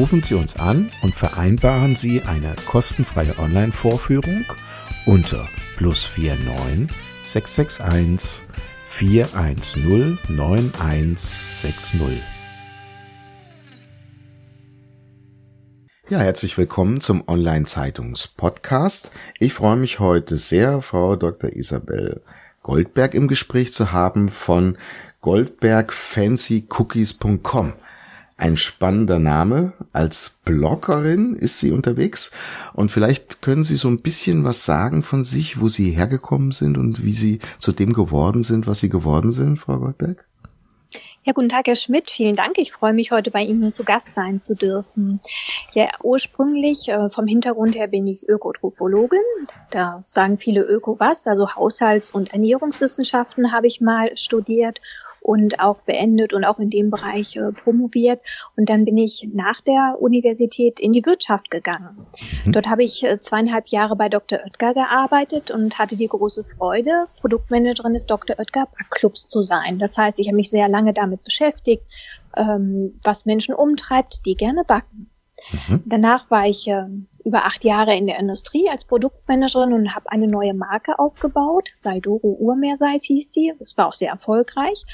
Rufen Sie uns an und vereinbaren Sie eine kostenfreie Online-Vorführung unter plus 49 661 410 9160. Ja, herzlich willkommen zum Online-Zeitungs-Podcast. Ich freue mich heute sehr, Frau Dr. Isabel Goldberg im Gespräch zu haben von goldbergfancycookies.com. Ein spannender Name. Als Bloggerin ist sie unterwegs. Und vielleicht können Sie so ein bisschen was sagen von sich, wo Sie hergekommen sind und wie Sie zu dem geworden sind, was Sie geworden sind, Frau Goldberg? Ja, guten Tag, Herr Schmidt. Vielen Dank. Ich freue mich, heute bei Ihnen zu Gast sein zu dürfen. Ja, ursprünglich äh, vom Hintergrund her bin ich Ökotrophologin. Da sagen viele Öko was. Also Haushalts- und Ernährungswissenschaften habe ich mal studiert und auch beendet und auch in dem Bereich äh, promoviert. Und dann bin ich nach der Universität in die Wirtschaft gegangen. Mhm. Dort habe ich äh, zweieinhalb Jahre bei Dr. Oetker gearbeitet und hatte die große Freude, Produktmanagerin des Dr. Oetker Backclubs zu sein. Das heißt, ich habe mich sehr lange damit beschäftigt, ähm, was Menschen umtreibt, die gerne backen. Mhm. Danach war ich äh, über acht Jahre in der Industrie als Produktmanagerin und habe eine neue Marke aufgebaut. Saldoro Urmeersalz hieß die. Das war auch sehr erfolgreich.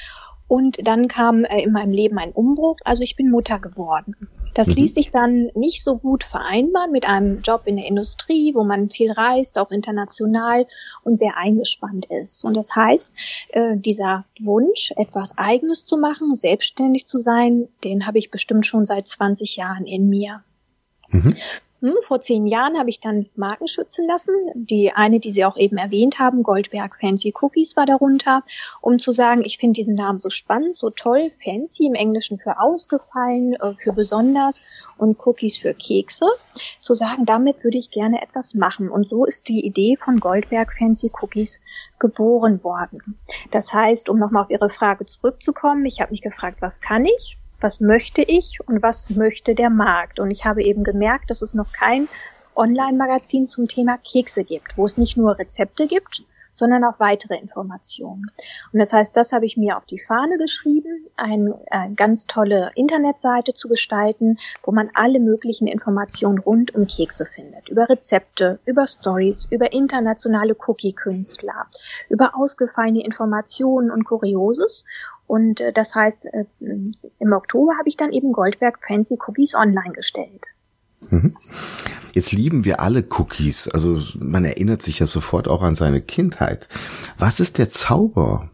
Und dann kam äh, in meinem Leben ein Umbruch. Also ich bin Mutter geworden. Das mhm. ließ sich dann nicht so gut vereinbaren mit einem Job in der Industrie, wo man viel reist, auch international und sehr eingespannt ist. Und das heißt, äh, dieser Wunsch, etwas Eigenes zu machen, selbstständig zu sein, den habe ich bestimmt schon seit 20 Jahren in mir. Mhm. Hm, vor zehn Jahren habe ich dann Marken schützen lassen. Die eine, die Sie auch eben erwähnt haben, Goldberg Fancy Cookies war darunter, um zu sagen, ich finde diesen Namen so spannend, so toll, Fancy im Englischen für ausgefallen, äh, für besonders und Cookies für Kekse. Zu sagen, damit würde ich gerne etwas machen. Und so ist die Idee von Goldberg Fancy Cookies geboren worden. Das heißt, um nochmal auf Ihre Frage zurückzukommen, ich habe mich gefragt, was kann ich? Was möchte ich und was möchte der Markt. Und ich habe eben gemerkt, dass es noch kein Online-Magazin zum Thema Kekse gibt, wo es nicht nur Rezepte gibt, sondern auch weitere Informationen. Und das heißt, das habe ich mir auf die Fahne geschrieben, ein, eine ganz tolle Internetseite zu gestalten, wo man alle möglichen Informationen rund um Kekse findet. Über Rezepte, über Stories, über internationale Cookie-Künstler, über ausgefallene Informationen und Kurioses. Und äh, das heißt, äh, im Oktober habe ich dann eben Goldberg Fancy Cookies online gestellt. Mhm. Jetzt lieben wir alle Cookies. Also man erinnert sich ja sofort auch an seine Kindheit. Was ist der Zauber,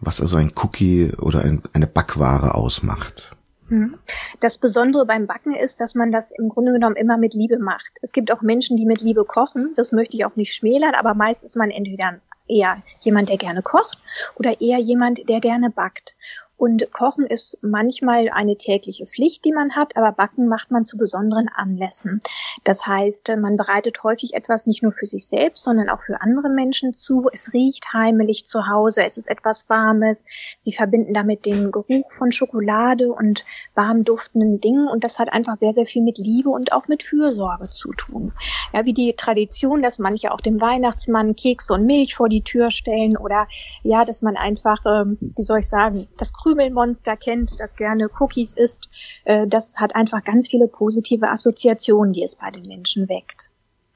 was also ein Cookie oder ein, eine Backware ausmacht? Mhm. Das Besondere beim Backen ist, dass man das im Grunde genommen immer mit Liebe macht. Es gibt auch Menschen, die mit Liebe kochen. Das möchte ich auch nicht schmälern, aber meist ist man entweder eher jemand, der gerne kocht oder eher jemand, der gerne backt. Und Kochen ist manchmal eine tägliche Pflicht, die man hat, aber Backen macht man zu besonderen Anlässen. Das heißt, man bereitet häufig etwas nicht nur für sich selbst, sondern auch für andere Menschen zu. Es riecht heimelig zu Hause, es ist etwas Warmes. Sie verbinden damit den Geruch von Schokolade und warm duftenden Dingen und das hat einfach sehr, sehr viel mit Liebe und auch mit Fürsorge zu tun. Ja, wie die Tradition, dass manche auch dem Weihnachtsmann Kekse und Milch vor die Tür stellen oder ja, dass man einfach, ähm, wie soll ich sagen, das Krümelmonster kennt, das gerne Cookies isst, äh, das hat einfach ganz viele positive Assoziationen, die es bei den Menschen weckt.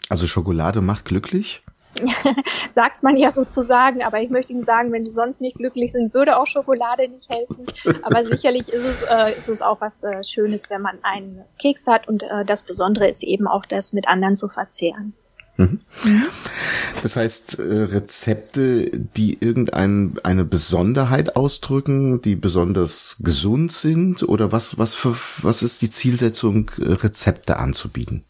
Also Schokolade macht glücklich? Sagt man ja sozusagen, aber ich möchte Ihnen sagen, wenn Sie sonst nicht glücklich sind, würde auch Schokolade nicht helfen. Aber sicherlich ist es, äh, ist es auch was äh, Schönes, wenn man einen Keks hat und äh, das Besondere ist eben auch das mit anderen zu verzehren. Mhm. Das heißt, äh, Rezepte, die irgendeine eine Besonderheit ausdrücken, die besonders gesund sind, oder was, was für, was ist die Zielsetzung, äh, Rezepte anzubieten?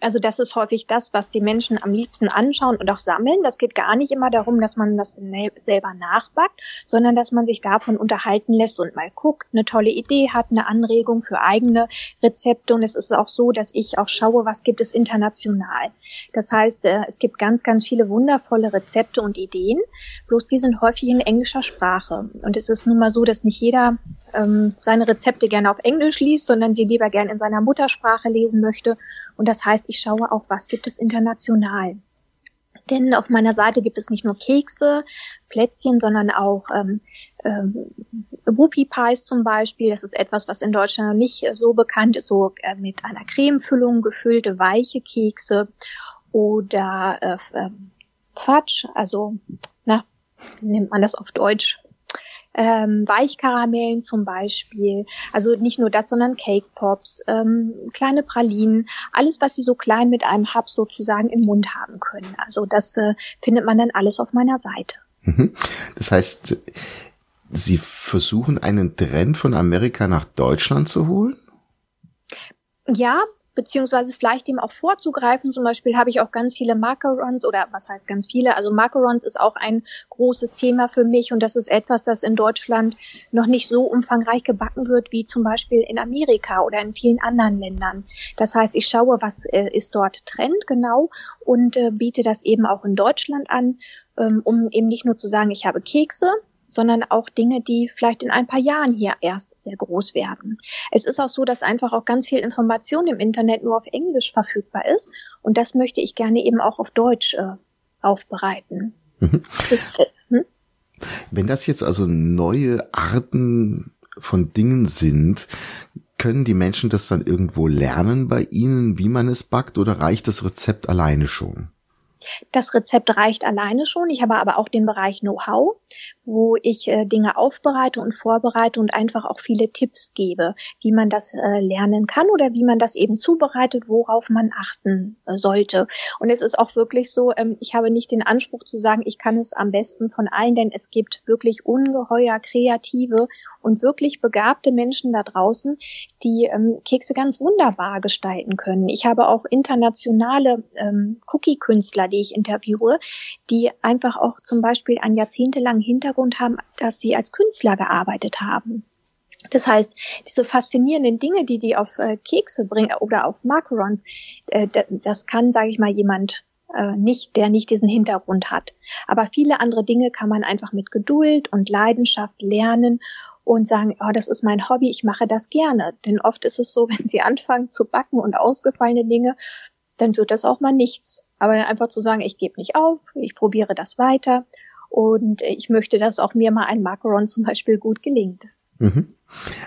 Also das ist häufig das, was die Menschen am liebsten anschauen und auch sammeln. Das geht gar nicht immer darum, dass man das selber nachbackt, sondern dass man sich davon unterhalten lässt und mal guckt, eine tolle Idee hat, eine Anregung für eigene Rezepte. Und es ist auch so, dass ich auch schaue, was gibt es international. Das heißt, äh, es gibt ganz, ganz viele wundervolle Rezepte und Ideen, bloß die sind häufig in englischer Sprache. Und es ist nun mal so, dass nicht jeder ähm, seine Rezepte gerne auf Englisch liest, sondern sie lieber gern in seiner Muttersprache lesen möchte. Und das heißt, ich schaue auch, was gibt es international. Denn auf meiner Seite gibt es nicht nur Kekse, Plätzchen, sondern auch ähm, ähm, Whoopie Pies zum Beispiel. Das ist etwas, was in Deutschland noch nicht so bekannt ist, so äh, mit einer Cremefüllung gefüllte weiche Kekse oder äh, äh, Fudge, also na, nennt man das auf Deutsch? Ähm, Weichkaramellen zum Beispiel. Also nicht nur das, sondern Cake Pops, ähm, kleine Pralinen, alles, was Sie so klein mit einem Hub sozusagen im Mund haben können. Also das äh, findet man dann alles auf meiner Seite. Mhm. Das heißt, Sie versuchen einen Trend von Amerika nach Deutschland zu holen? Ja, beziehungsweise vielleicht dem auch vorzugreifen. Zum Beispiel habe ich auch ganz viele Macarons oder was heißt ganz viele? Also Macarons ist auch ein großes Thema für mich und das ist etwas, das in Deutschland noch nicht so umfangreich gebacken wird wie zum Beispiel in Amerika oder in vielen anderen Ländern. Das heißt, ich schaue, was äh, ist dort Trend genau und äh, biete das eben auch in Deutschland an, ähm, um eben nicht nur zu sagen, ich habe Kekse, sondern auch Dinge, die vielleicht in ein paar Jahren hier erst sehr groß werden. Es ist auch so, dass einfach auch ganz viel Information im Internet nur auf Englisch verfügbar ist und das möchte ich gerne eben auch auf Deutsch äh, aufbereiten. Mhm. Das, äh, hm? Wenn das jetzt also neue Arten von Dingen sind, können die Menschen das dann irgendwo lernen bei Ihnen, wie man es backt, oder reicht das Rezept alleine schon? Das Rezept reicht alleine schon. Ich habe aber auch den Bereich Know-how, wo ich äh, Dinge aufbereite und vorbereite und einfach auch viele Tipps gebe, wie man das äh, lernen kann oder wie man das eben zubereitet, worauf man achten äh, sollte. Und es ist auch wirklich so, ähm, ich habe nicht den Anspruch zu sagen, ich kann es am besten von allen, denn es gibt wirklich ungeheuer kreative und wirklich begabte Menschen da draußen, die ähm, Kekse ganz wunderbar gestalten können. Ich habe auch internationale ähm, Cookie-Künstler, die ich interviewe, die einfach auch zum Beispiel einen jahrzehntelangen Hintergrund haben, dass sie als Künstler gearbeitet haben. Das heißt, diese faszinierenden Dinge, die die auf äh, Kekse bringen oder auf Macarons, äh, das kann, sage ich mal, jemand äh, nicht, der nicht diesen Hintergrund hat. Aber viele andere Dinge kann man einfach mit Geduld und Leidenschaft lernen und sagen, oh, das ist mein Hobby, ich mache das gerne. Denn oft ist es so, wenn sie anfangen zu backen und ausgefallene Dinge, dann wird das auch mal nichts. Aber einfach zu sagen, ich gebe nicht auf, ich probiere das weiter und ich möchte, dass auch mir mal ein Macaron zum Beispiel gut gelingt. Mhm.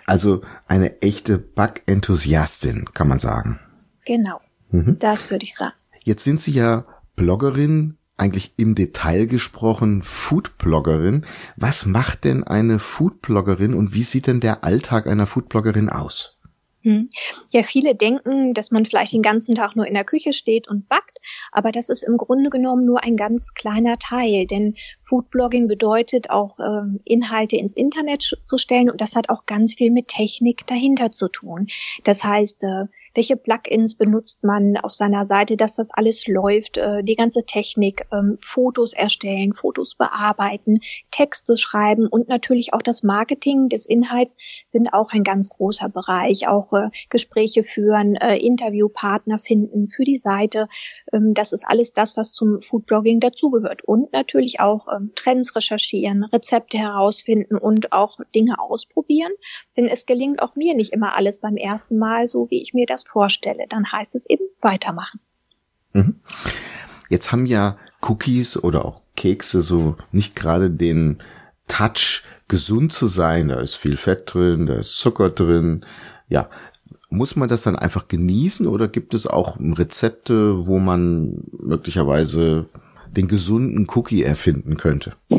Also eine echte Backenthusiastin, kann man sagen. Genau, mhm. das würde ich sagen. Jetzt sind Sie ja Bloggerin, eigentlich im Detail gesprochen Foodbloggerin. Was macht denn eine Foodbloggerin und wie sieht denn der Alltag einer Foodbloggerin aus? Hm. Ja, viele denken, dass man vielleicht den ganzen Tag nur in der Küche steht und backt, aber das ist im Grunde genommen nur ein ganz kleiner Teil, denn Foodblogging bedeutet auch ähm, Inhalte ins Internet zu stellen und das hat auch ganz viel mit Technik dahinter zu tun. Das heißt, äh, welche Plugins benutzt man auf seiner Seite, dass das alles läuft, äh, die ganze Technik, ähm, Fotos erstellen, Fotos bearbeiten, Texte schreiben und natürlich auch das Marketing des Inhalts sind auch ein ganz großer Bereich, auch Woche Gespräche führen, äh, Interviewpartner finden für die Seite. Ähm, das ist alles das, was zum Foodblogging dazugehört. Und natürlich auch ähm, Trends recherchieren, Rezepte herausfinden und auch Dinge ausprobieren. Denn es gelingt auch mir nicht immer alles beim ersten Mal so, wie ich mir das vorstelle. Dann heißt es eben weitermachen. Mhm. Jetzt haben ja Cookies oder auch Kekse so nicht gerade den Touch, gesund zu sein. Da ist viel Fett drin, da ist Zucker drin, ja, muss man das dann einfach genießen oder gibt es auch Rezepte, wo man möglicherweise den gesunden Cookie erfinden könnte?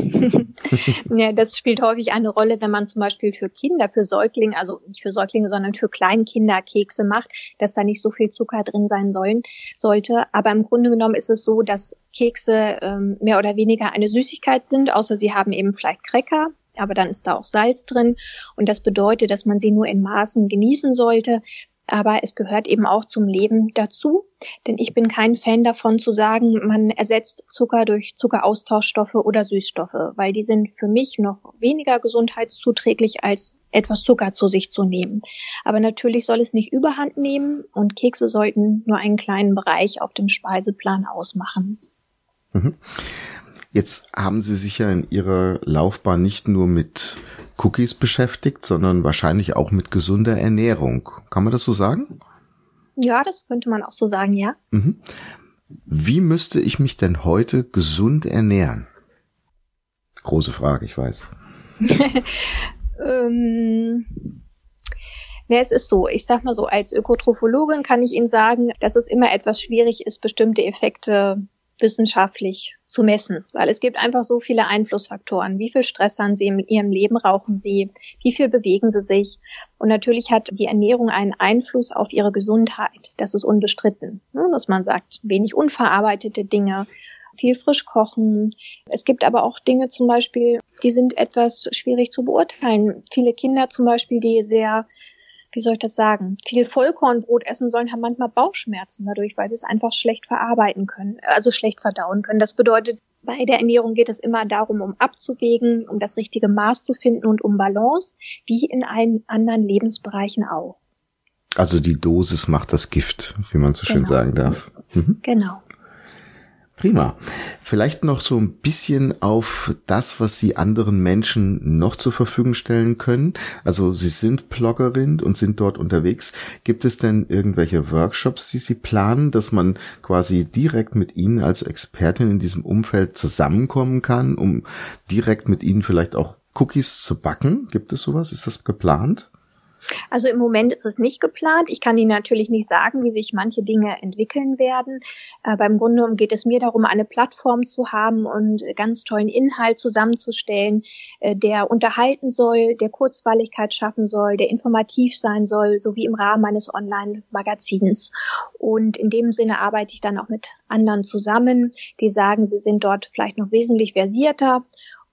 ja, das spielt häufig eine Rolle, wenn man zum Beispiel für Kinder, für Säuglinge, also nicht für Säuglinge, sondern für Kleinkinder Kekse macht, dass da nicht so viel Zucker drin sein sollen, sollte. Aber im Grunde genommen ist es so, dass Kekse ähm, mehr oder weniger eine Süßigkeit sind, außer sie haben eben vielleicht Cracker aber dann ist da auch Salz drin und das bedeutet, dass man sie nur in Maßen genießen sollte, aber es gehört eben auch zum Leben dazu, denn ich bin kein Fan davon zu sagen, man ersetzt Zucker durch Zuckeraustauschstoffe oder Süßstoffe, weil die sind für mich noch weniger gesundheitszuträglich als etwas Zucker zu sich zu nehmen. Aber natürlich soll es nicht überhand nehmen und Kekse sollten nur einen kleinen Bereich auf dem Speiseplan ausmachen. Mhm. Jetzt haben Sie sich ja in Ihrer Laufbahn nicht nur mit Cookies beschäftigt, sondern wahrscheinlich auch mit gesunder Ernährung. Kann man das so sagen? Ja, das könnte man auch so sagen, ja. Mhm. Wie müsste ich mich denn heute gesund ernähren? Große Frage, ich weiß. ähm, Ne, es ist so, ich sag mal so, als Ökotrophologin kann ich Ihnen sagen, dass es immer etwas schwierig ist, bestimmte Effekte wissenschaftlich zu messen, weil es gibt einfach so viele Einflussfaktoren. Wie viel Stress haben Sie in Ihrem Leben? Rauchen Sie? Wie viel bewegen Sie sich? Und natürlich hat die Ernährung einen Einfluss auf Ihre Gesundheit. Das ist unbestritten, ne? dass man sagt, wenig unverarbeitete Dinge, viel frisch kochen. Es gibt aber auch Dinge zum Beispiel, die sind etwas schwierig zu beurteilen. Viele Kinder zum Beispiel, die sehr wie soll ich das sagen, viel Vollkornbrot essen sollen, haben manchmal Bauchschmerzen dadurch, weil sie es einfach schlecht verarbeiten können, also schlecht verdauen können. Das bedeutet, bei der Ernährung geht es immer darum, um abzuwägen, um das richtige Maß zu finden und um Balance, wie in allen anderen Lebensbereichen auch. Also die Dosis macht das Gift, wie man so genau. schön sagen darf. Mhm. Genau. Prima. Vielleicht noch so ein bisschen auf das, was Sie anderen Menschen noch zur Verfügung stellen können. Also Sie sind Bloggerin und sind dort unterwegs. Gibt es denn irgendwelche Workshops, die Sie planen, dass man quasi direkt mit Ihnen als Expertin in diesem Umfeld zusammenkommen kann, um direkt mit Ihnen vielleicht auch Cookies zu backen? Gibt es sowas? Ist das geplant? Also im Moment ist es nicht geplant. Ich kann Ihnen natürlich nicht sagen, wie sich manche Dinge entwickeln werden. Aber im Grunde geht es mir darum, eine Plattform zu haben und ganz tollen Inhalt zusammenzustellen, äh, der unterhalten soll, der Kurzweiligkeit schaffen soll, der informativ sein soll, sowie im Rahmen meines Online-Magazins. Und in dem Sinne arbeite ich dann auch mit anderen zusammen, die sagen, sie sind dort vielleicht noch wesentlich versierter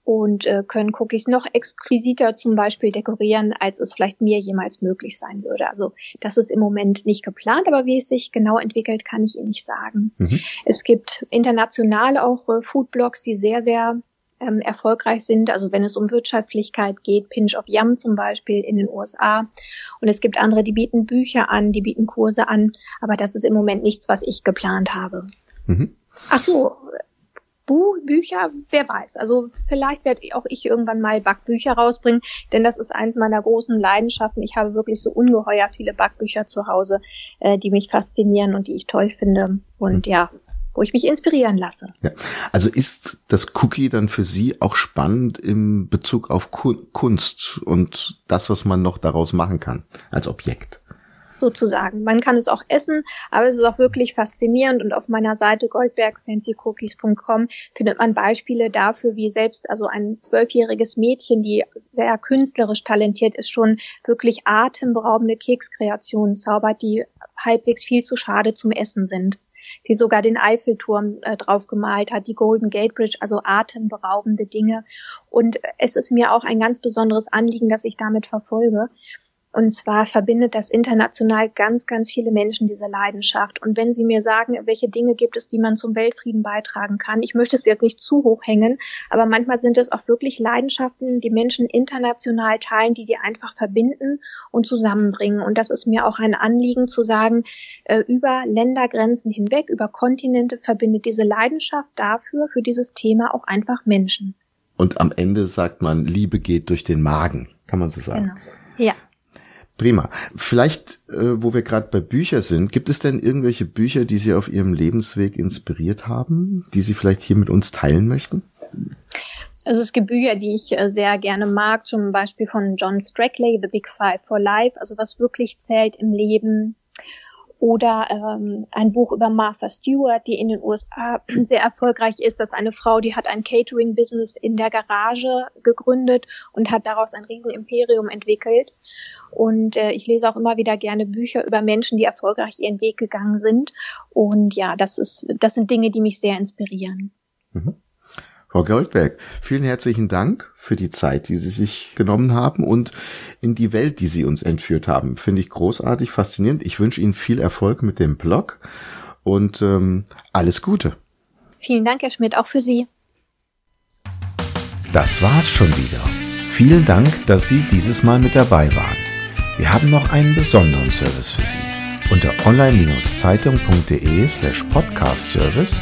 und äh, können Cookies noch exquisiter zum Beispiel dekorieren, als es vielleicht mir jemals möglich sein würde. Also das ist im Moment nicht geplant, aber wie es sich genau entwickelt, kann ich Ihnen nicht sagen. Mhm. Es gibt international auch äh, Foodblogs, die sehr, sehr ähm, erfolgreich sind. Also wenn es um Wirtschaftlichkeit geht, Pinch of Yum zum Beispiel in den USA. Und es gibt andere, die bieten Bücher an, die bieten Kurse an. Aber das ist im Moment nichts, was ich geplant habe. Mhm. Ach so, Bücher, wer weiß. Also vielleicht werde auch ich irgendwann mal Backbücher rausbringen, denn das ist eins meiner großen Leidenschaften. Ich habe wirklich so ungeheuer viele Backbücher zu Hause, äh, die mich faszinieren und die ich toll finde. Und mhm. ja, wo ich mich inspirieren lasse. Ja. Also ist das Cookie dann für Sie auch spannend im Bezug auf Kunst und das, was man noch daraus machen kann als Objekt? Sozusagen. Man kann es auch essen, aber es ist auch wirklich faszinierend und auf meiner Seite goldbergfancycookies.com findet man Beispiele dafür, wie selbst also ein zwölfjähriges Mädchen, die sehr künstlerisch talentiert ist, schon wirklich atemberaubende Kekskreationen zaubert, die halbwegs viel zu schade zum Essen sind die sogar den Eiffelturm äh, drauf gemalt hat, die Golden Gate Bridge, also atemberaubende Dinge. Und es ist mir auch ein ganz besonderes Anliegen, dass ich damit verfolge. Und zwar verbindet das international ganz, ganz viele Menschen diese Leidenschaft. Und wenn Sie mir sagen, welche Dinge gibt es, die man zum Weltfrieden beitragen kann, ich möchte es jetzt nicht zu hoch hängen, aber manchmal sind es auch wirklich Leidenschaften, die Menschen international teilen, die die einfach verbinden und zusammenbringen. Und das ist mir auch ein Anliegen zu sagen, äh, über Ländergrenzen hinweg, über Kontinente verbindet diese Leidenschaft dafür, für dieses Thema auch einfach Menschen. Und am Ende sagt man, Liebe geht durch den Magen, kann man so sagen. Genau. Ja. Prima. Vielleicht, äh, wo wir gerade bei Büchern sind, gibt es denn irgendwelche Bücher, die Sie auf Ihrem Lebensweg inspiriert haben, die Sie vielleicht hier mit uns teilen möchten? Also es gibt Bücher, die ich äh, sehr gerne mag, zum Beispiel von John Strackley, The Big Five for Life, also was wirklich zählt im Leben. Oder ähm, ein Buch über Martha Stewart, die in den USA sehr erfolgreich ist. Das ist eine Frau, die hat ein Catering-Business in der Garage gegründet und hat daraus ein Riesenimperium entwickelt. Und äh, ich lese auch immer wieder gerne Bücher über Menschen, die erfolgreich ihren Weg gegangen sind. Und ja, das ist, das sind Dinge, die mich sehr inspirieren. Mhm. Frau Goldberg, vielen herzlichen Dank für die Zeit, die Sie sich genommen haben und in die Welt, die Sie uns entführt haben. Finde ich großartig, faszinierend. Ich wünsche Ihnen viel Erfolg mit dem Blog und ähm, alles Gute. Vielen Dank, Herr Schmidt, auch für Sie. Das war's schon wieder. Vielen Dank, dass Sie dieses Mal mit dabei waren. Wir haben noch einen besonderen Service für Sie. Unter online-zeitung.de slash podcast service